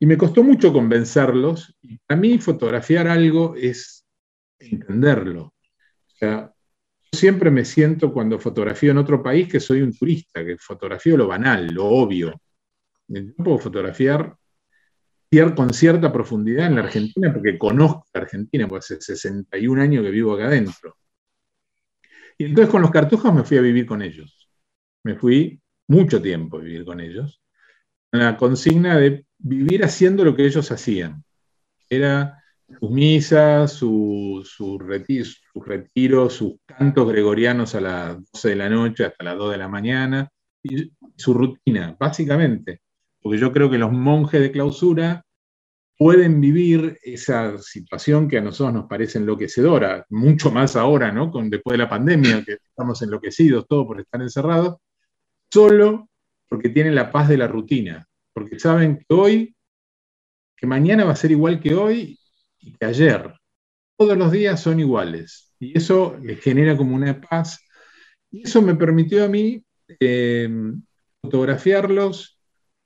me costó mucho convencerlos. Y para mí fotografiar algo es entenderlo. O sea, yo siempre me siento cuando fotografío en otro país que soy un turista, que fotografío lo banal, lo obvio. Yo puedo fotografiar con cierta profundidad en la Argentina, porque conozco la Argentina, porque hace 61 años que vivo acá adentro. Y entonces con los cartujos me fui a vivir con ellos. Me fui mucho tiempo a vivir con ellos, con la consigna de vivir haciendo lo que ellos hacían. Era sus misas, sus su retiros, sus cantos gregorianos a las 12 de la noche hasta las 2 de la mañana, y su rutina, básicamente porque yo creo que los monjes de clausura pueden vivir esa situación que a nosotros nos parece enloquecedora, mucho más ahora, ¿no? Con, después de la pandemia, que estamos enloquecidos todos por estar encerrados, solo porque tienen la paz de la rutina, porque saben que hoy, que mañana va a ser igual que hoy y que ayer. Todos los días son iguales. Y eso les genera como una paz. Y eso me permitió a mí eh, fotografiarlos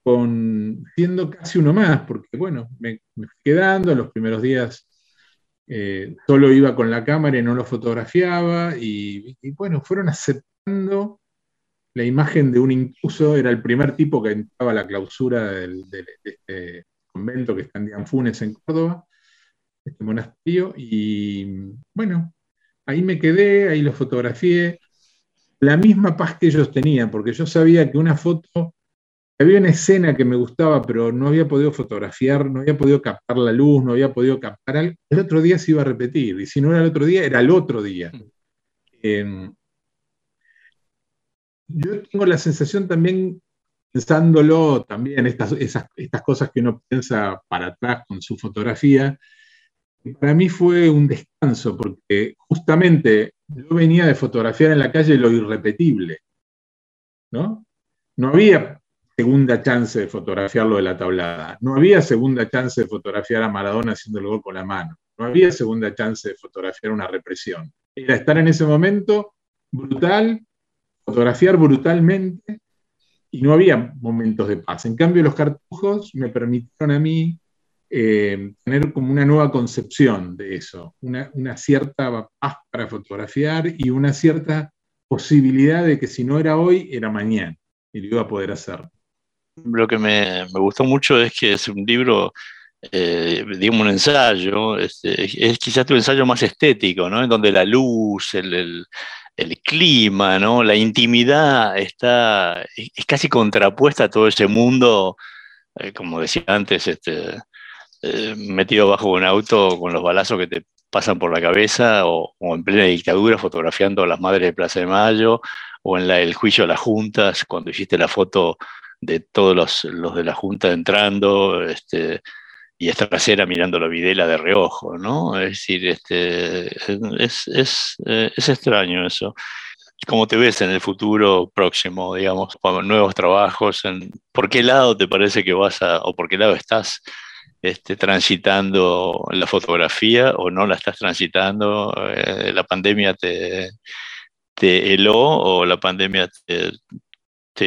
con, siendo casi uno más, porque bueno, me, fui quedando, los primeros días eh, solo iba con la cámara y no lo fotografiaba, y, bueno, fueron aceptando la imagen de un intruso, era el primer tipo que entraba a la clausura del, de, este convento que está en Dianfunes, en Córdoba, este monasterio, y bueno, ahí me quedé, ahí lo fotografié, la misma paz que ellos tenían, porque yo sabía que una foto, había una escena que me gustaba, pero no había podido fotografiar, no había podido captar la luz, no había podido captar algo, el otro día se iba a repetir, y si no era el otro día, era el otro día. Em, yo tengo la sensación también, pensándolo también, estas, estas cosas que uno piensa para atrás con su fotografía, para mí fue un descanso, porque justamente yo venía de fotografiar en la calle lo irrepetible, ¿no? No había segunda chance de fotografiarlo de la tablada, no había segunda chance de fotografiar a Maradona haciendo el gol con la mano, no había segunda chance de fotografiar una represión. Era estar en ese momento brutal, fotografiar brutalmente y no había momentos de paz. En cambio, los cartujos me permitieron a mí eh, tener como una nueva concepción de eso, una, cierta paz para fotografiar y una cierta posibilidad de que si no era hoy, era mañana y lo iba a poder hacer. Lo que me, gustó mucho es que es un libro, eh, digamos un ensayo, este, es quizás tu ensayo más estético, ¿no? En donde la luz, el, clima, ¿no? La intimidad está, es, casi contrapuesta a todo ese mundo, eh, como decía antes, este, eh, metido bajo un auto con los balazos que te pasan por la cabeza o, en plena dictadura fotografiando a las madres de Plaza de Mayo o en el juicio de las juntas cuando hiciste la foto de todos los, de la junta entrando este, y esta trasera mirando la videla de reojo, ¿no? Es decir, este, es, es, eh, es extraño eso. ¿Cómo te ves en el futuro próximo, digamos, nuevos trabajos? ¿Por qué lado te parece que vas a, o por qué lado estás este, transitando la fotografía o no la estás transitando? Eh, ¿La pandemia te, te heló o la pandemia te,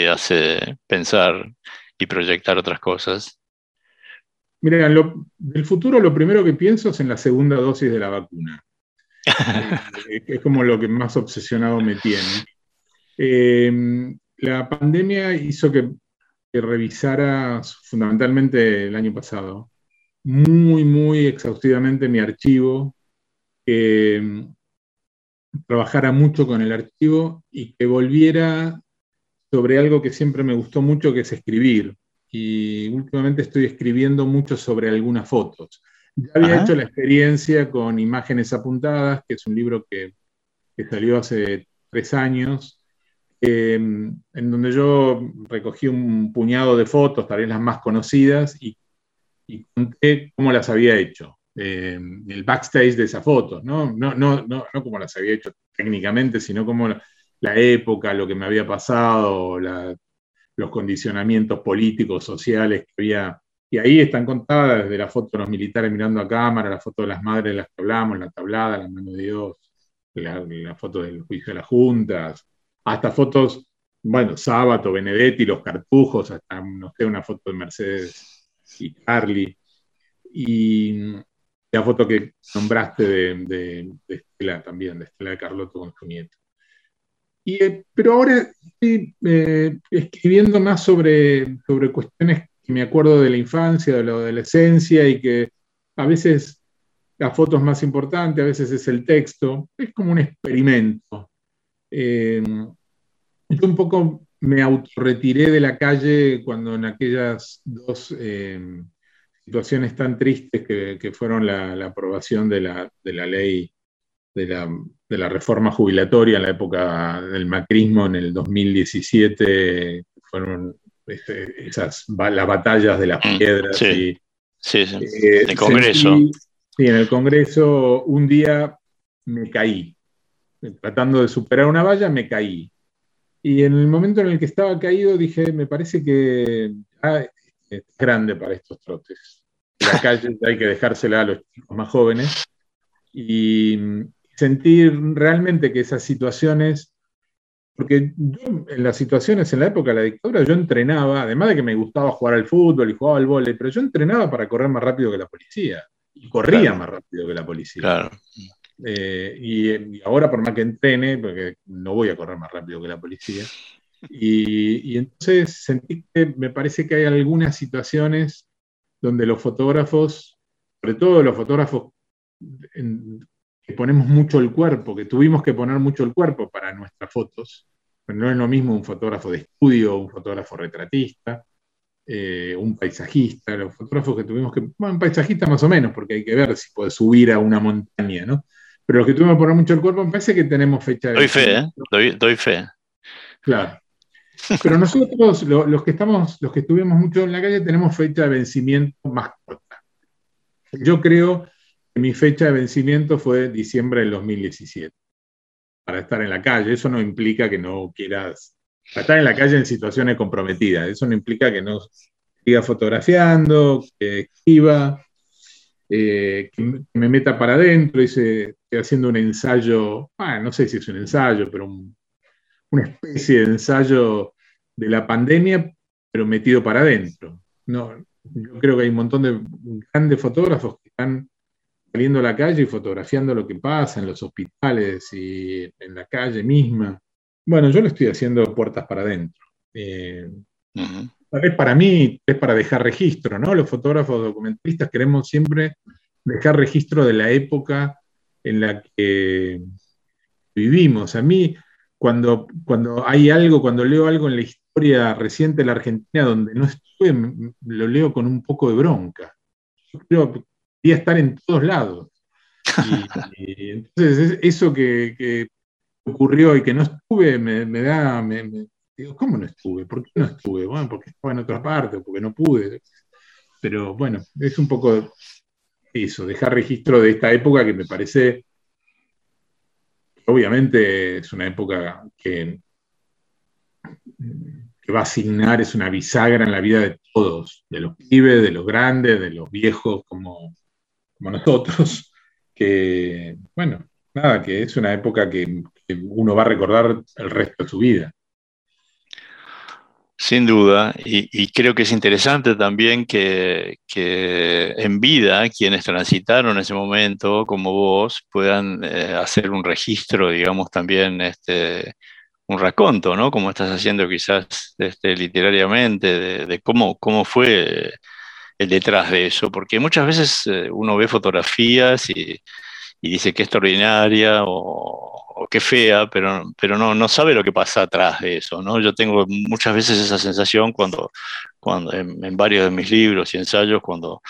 hace pensar y proyectar otras cosas? Mira, del futuro lo primero que pienso es en la segunda dosis de la vacuna. Eh, es como lo que más obsesionado me tiene. Eh, la pandemia hizo que, que, revisara fundamentalmente el año pasado muy, muy exhaustivamente mi archivo, que mm, trabajara mucho con el archivo y que volviera sobre algo que siempre me gustó mucho, que es escribir. Y últimamente estoy escribiendo mucho sobre algunas fotos. Ya había hecho la experiencia con Imágenes Apuntadas, que es un libro que, salió hace tres años, em, en donde yo recogí un puñado de fotos, tal vez las más conocidas, y y conté cómo las había hecho, eh, el backstage de esas fotos, ¿no? No, no, no, no como las había hecho técnicamente, sino como la, época, lo que me había pasado, los condicionamientos políticos, sociales que había. Y ahí están contadas desde la foto de los militares mirando a cámara, la foto de las madres de las que hablamos, la tablada, la mano de Dios, la, foto del juicio de las juntas, hasta fotos, bueno, Sábato, Benedetti, los cartujos, hasta, no sé, una foto de Mercedes y Charlie, y la foto que nombraste de, Estela también, de Estela de Carlotto con su nieto. Eh, pero ahora estoy eh, escribiendo más sobre, sobre cuestiones que me acuerdo de la infancia, de la adolescencia y que a veces la foto es más importante, a veces es el texto, es como un experimento. Eh, yo un poco me autorretiré de la calle cuando en aquellas dos situaciones tan tristes que, fueron la, aprobación de la, ley de la, reforma jubilatoria en la época del macrismo en el 2017, fueron este, esas las batallas de las mm, piedras. Sí, sí, sí. Eh, el Congreso. sí, en el Congreso un día me caí. Tratando de superar una valla, me caí y en el momento en el que estaba caído dije, me parece que es grande para estos trotes. La calle hay que dejársela a los chicos más jóvenes y sentir realmente que esas situaciones, porque yo en las situaciones en la época de la dictadura yo entrenaba, además de que me gustaba jugar al fútbol y jugaba al vóley, pero yo entrenaba para correr más rápido que la policía y corría más rápido que la policía. Claro. Eh, y, ahora, por más que entrene, porque no voy a correr más rápido que la policía, Y, entonces sentí que me parece que hay algunas situaciones donde los fotógrafos, sobre todo los fotógrafos que ponemos mucho el cuerpo, que tuvimos que poner mucho el cuerpo para nuestras fotos, pero no es lo mismo un fotógrafo de estudio, un fotógrafo retratista, eh, un paisajista, los fotógrafos que tuvimos que, bueno, un paisajista más o menos, porque hay que ver si puede subir a una montaña, ¿no? Pero los que tuvimos que poner mucho el cuerpo, me parece que tenemos fecha de... Doy fe, ¿eh? doy, fe. Claro. Pero nosotros, los, que estamos, los que estuvimos mucho en la calle, tenemos fecha de vencimiento más corta. Yo creo mi fecha de vencimiento fue diciembre del 2017 para estar en la calle. Eso no implica que no quieras estar en la calle en situaciones comprometidas. Eso no implica que no siga fotografiando, que escriba, eh, que me meta para adentro. Hice, estoy haciendo un ensayo, no sé si es un ensayo, pero una especie de ensayo de la pandemia, pero metido para adentro. No, yo creo que hay un montón de grandes fotógrafos que están saliendo a la calle y fotografiando lo que pasa en los hospitales y en la calle misma. Bueno, yo lo estoy haciendo puertas para adentro. Eh, es para mí, es para dejar registro, ¿no? Los fotógrafos documentalistas queremos siempre dejar registro de la época en la que vivimos. A mí, cuando, cuando hay algo, cuando leo algo en la historia reciente de la Argentina donde no estuve, lo leo con un poco de bronca. Yo creo estar en todos lados. Y, entonces eso que, ocurrió y que no estuve me, da, me, digo, ¿cómo no estuve? ¿Por qué no estuve? Bueno, porque estaba en otra parte, porque no pude. Pero bueno, es un poco eso, dejar registro de esta época que me parece, obviamente es una época que, que va a asignar, es una bisagra en la vida de todos, de los pibes, de los grandes, de los viejos, como como nosotros, que, bueno, nada, que es una época que, uno va a recordar el resto de su vida. Sin duda, y, creo que es interesante también que, en vida quienes transitaron ese momento, como vos, puedan eh, hacer un registro, digamos, también este, un raconto, ¿no? Como estás haciendo quizás este, literariamente, de, de cómo, cómo fue detrás de eso, porque muchas veces eh, uno ve fotografías y, dice que extraordinaria o, que fea, pero, pero no, no sabe lo que pasa atrás de eso, ¿no? Yo tengo muchas veces esa sensación cuando, cuando en, varios de mis libros y ensayos, cuando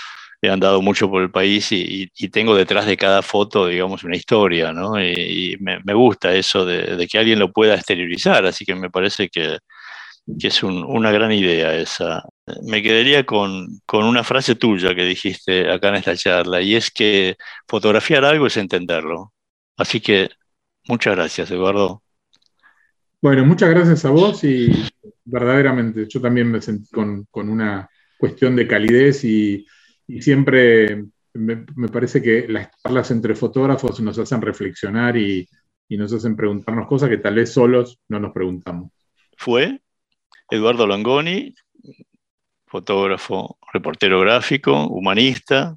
he andado mucho por el país y, tengo detrás de cada foto, digamos, una historia, ¿no? Y, me, gusta eso de, de, que alguien lo pueda exteriorizar, así que me parece que, que es una gran idea esa. Me quedaría con, una frase tuya que dijiste acá en esta charla, y es que fotografiar algo es entenderlo. Así que muchas gracias, Eduardo. Bueno, muchas gracias a vos y verdaderamente yo también me sentí con, una cuestión de calidez y, siempre me, parece que las charlas entre fotógrafos nos hacen reflexionar y, y nos hacen preguntarnos cosas que tal vez solos no nos preguntamos. Fue Eduardo Langoni, fotógrafo, reportero gráfico, humanista,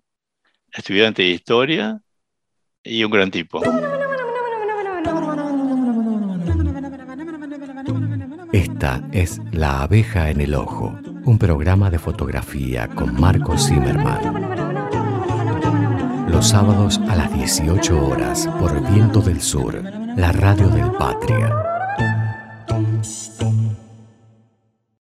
estudiante de historia y un gran tipo. Esta es La abeja en el ojo, un programa de fotografía con Marco Zimmerman. Los sábados a las 18 horas por Viento del Sur, la radio del Patria.